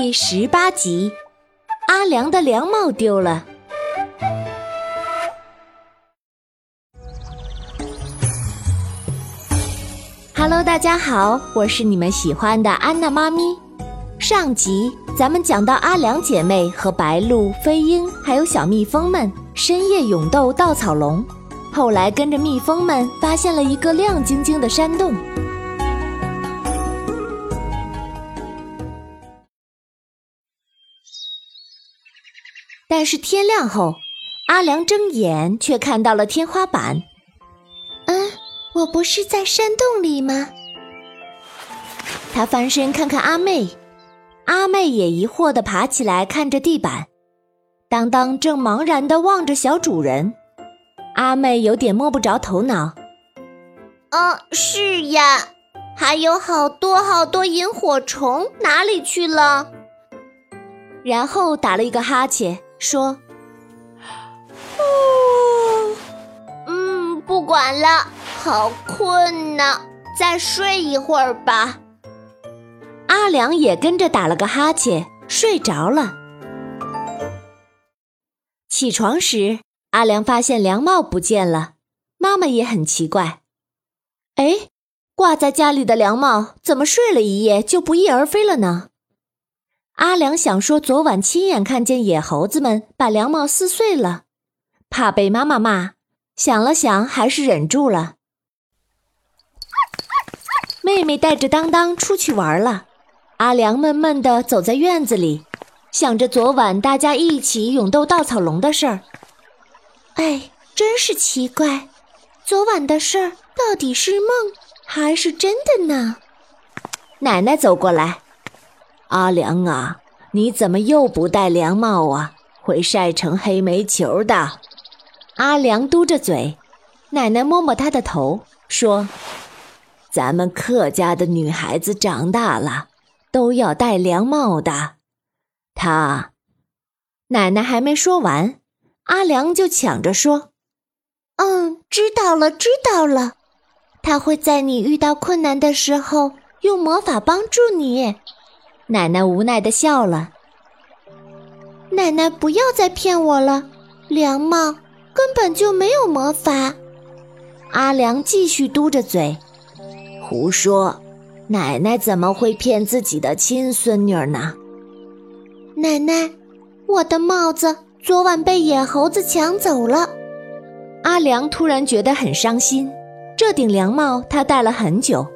第十八集，阿良的凉帽丢了。Hello，大家好，我是你们喜欢的安娜妈咪。上集咱们讲到阿良姐妹和白鹭、飞鹰还有小蜜蜂们深夜勇斗稻草龙，后来跟着蜜蜂们发现了一个亮晶晶的山洞。但是天亮后，阿良睁眼却看到了天花板。嗯，我不是在山洞里吗？他翻身看看阿妹，阿妹也疑惑地爬起来看着地板。当当正茫然地望着小主人，阿妹有点摸不着头脑。啊，是呀，还有好多好多萤火虫，哪里去了？然后打了一个哈欠。说：“哦，嗯，不管了，好困呢，再睡一会儿吧。”阿良也跟着打了个哈欠，睡着了。起床时，阿良发现凉帽不见了，妈妈也很奇怪：“哎，挂在家里的凉帽怎么睡了一夜就不翼而飞了呢？”阿良想说，昨晚亲眼看见野猴子们把凉帽撕碎了，怕被妈妈骂，想了想，还是忍住了。妹妹带着当当出去玩了，阿良闷闷地走在院子里，想着昨晚大家一起勇斗稻草龙的事儿。哎，真是奇怪，昨晚的事儿到底是梦还是真的呢？奶奶走过来。阿良啊，你怎么又不戴凉帽啊？会晒成黑煤球的。阿良嘟着嘴，奶奶摸摸他的头，说：“咱们客家的女孩子长大了，都要戴凉帽的。”他，奶奶还没说完，阿良就抢着说：“嗯，知道了，知道了。他会在你遇到困难的时候用魔法帮助你。”奶奶无奈的笑了。奶奶，不要再骗我了，凉帽根本就没有魔法。阿良继续嘟着嘴，胡说！奶奶怎么会骗自己的亲孙女呢？奶奶，我的帽子昨晚被野猴子抢走了。阿良突然觉得很伤心，这顶凉帽他戴了很久，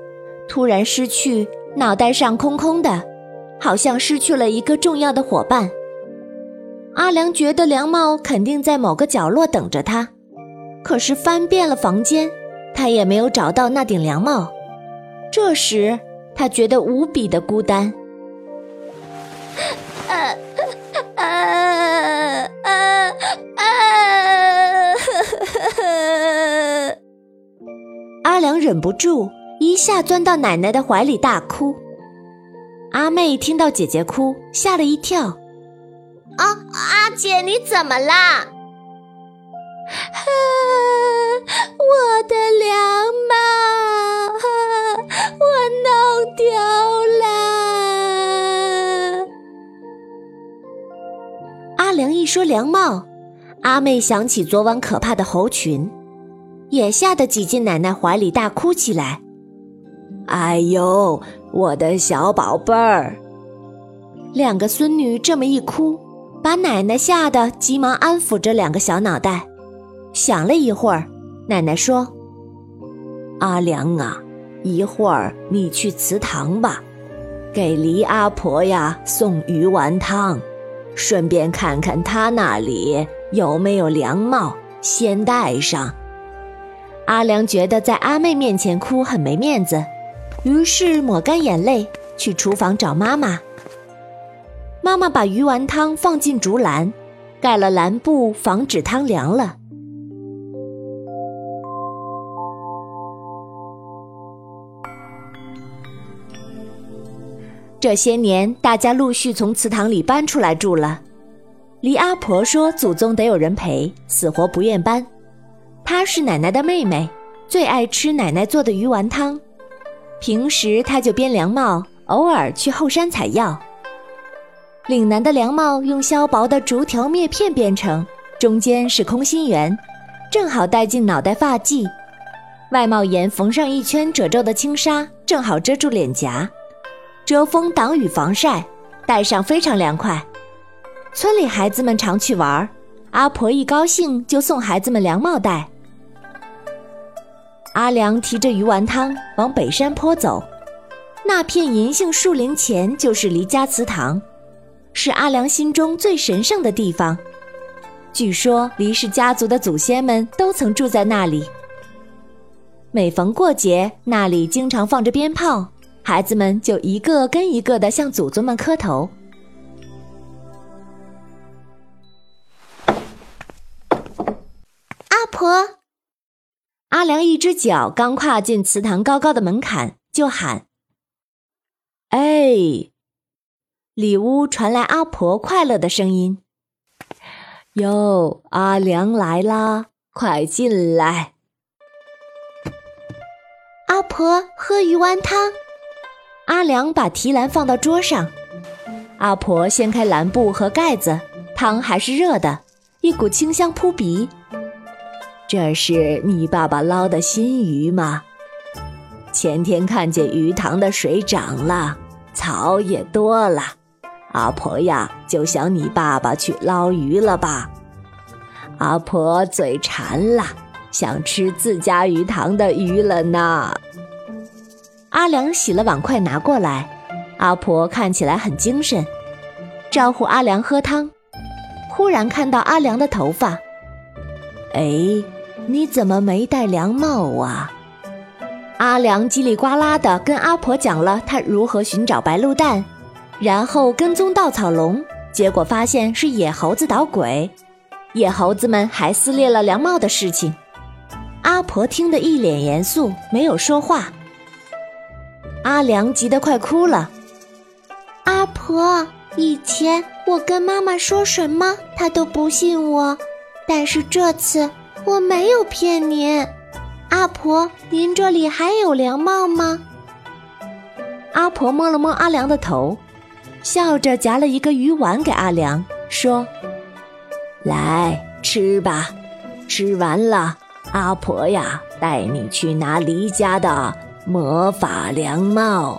突然失去，脑袋上空空的。好像失去了一个重要的伙伴。阿良觉得凉帽肯定在某个角落等着他，可是翻遍了房间，他也没有找到那顶凉帽。这时，他觉得无比的孤单。啊啊啊啊！阿良忍不住一下钻到奶奶的怀里大哭。阿妹听到姐姐哭，吓了一跳。啊，阿姐，你怎么啦？我的凉帽，我弄丢了。阿良一说凉帽，阿妹想起昨晚可怕的猴群，也吓得挤进奶奶怀里大哭起来。哎呦！我的小宝贝儿，两个孙女这么一哭，把奶奶吓得急忙安抚着两个小脑袋。想了一会儿，奶奶说：“阿良啊，一会儿你去祠堂吧，给黎阿婆呀送鱼丸汤，顺便看看她那里有没有凉帽，先戴上。”阿良觉得在阿妹面前哭很没面子。于是抹干眼泪，去厨房找妈妈。妈妈把鱼丸汤放进竹篮，盖了蓝布，防止汤凉了。这些年，大家陆续从祠堂里搬出来住了。黎阿婆说：“祖宗得有人陪，死活不愿搬。”她是奶奶的妹妹，最爱吃奶奶做的鱼丸汤。平时他就编凉帽，偶尔去后山采药。岭南的凉帽用削薄的竹条篾片编成，中间是空心圆，正好戴进脑袋发髻。外帽檐缝上一圈褶皱的轻纱，正好遮住脸颊，遮风挡雨防晒，戴上非常凉快。村里孩子们常去玩，阿婆一高兴就送孩子们凉帽戴。阿良提着鱼丸汤往北山坡走，那片银杏树林前就是离家祠堂，是阿良心中最神圣的地方。据说黎氏家族的祖先们都曾住在那里。每逢过节，那里经常放着鞭炮，孩子们就一个跟一个的向祖宗们磕头。阿婆，阿良一只脚刚跨进祠堂高高的门槛，就喊：“哎！”里屋传来阿婆快乐的声音：“哟，阿良来啦，快进来。”阿婆喝鱼丸汤，阿良把提篮放到桌上。阿婆掀开蓝布和盖子，汤还是热的，一股清香扑鼻。这是你爸爸捞的新鱼吗？前天看见鱼塘的水涨了，草也多了，阿婆呀就想你爸爸去捞鱼了吧？阿婆嘴馋了。想吃自家鱼塘的鱼了呢。阿良洗了碗筷拿过来，阿婆看起来很精神，招呼阿良喝汤。忽然看到阿良的头发，哎，你怎么没戴凉帽啊？阿良叽里呱啦的跟阿婆讲了他如何寻找白鹿蛋，然后跟踪稻草龙，结果发现是野猴子捣鬼，野猴子们还撕裂了凉帽的事情。阿婆听得一脸严肃，没有说话。阿良急得快哭了。阿婆，以前我跟妈妈说什么，她都不信我，但是这次我没有骗您。阿婆，您这里还有凉帽吗？阿婆摸了摸阿良的头，笑着夹了一个鱼丸给阿良，说：“来吃吧，吃完了。”阿婆呀，带你去拿离家的魔法凉帽。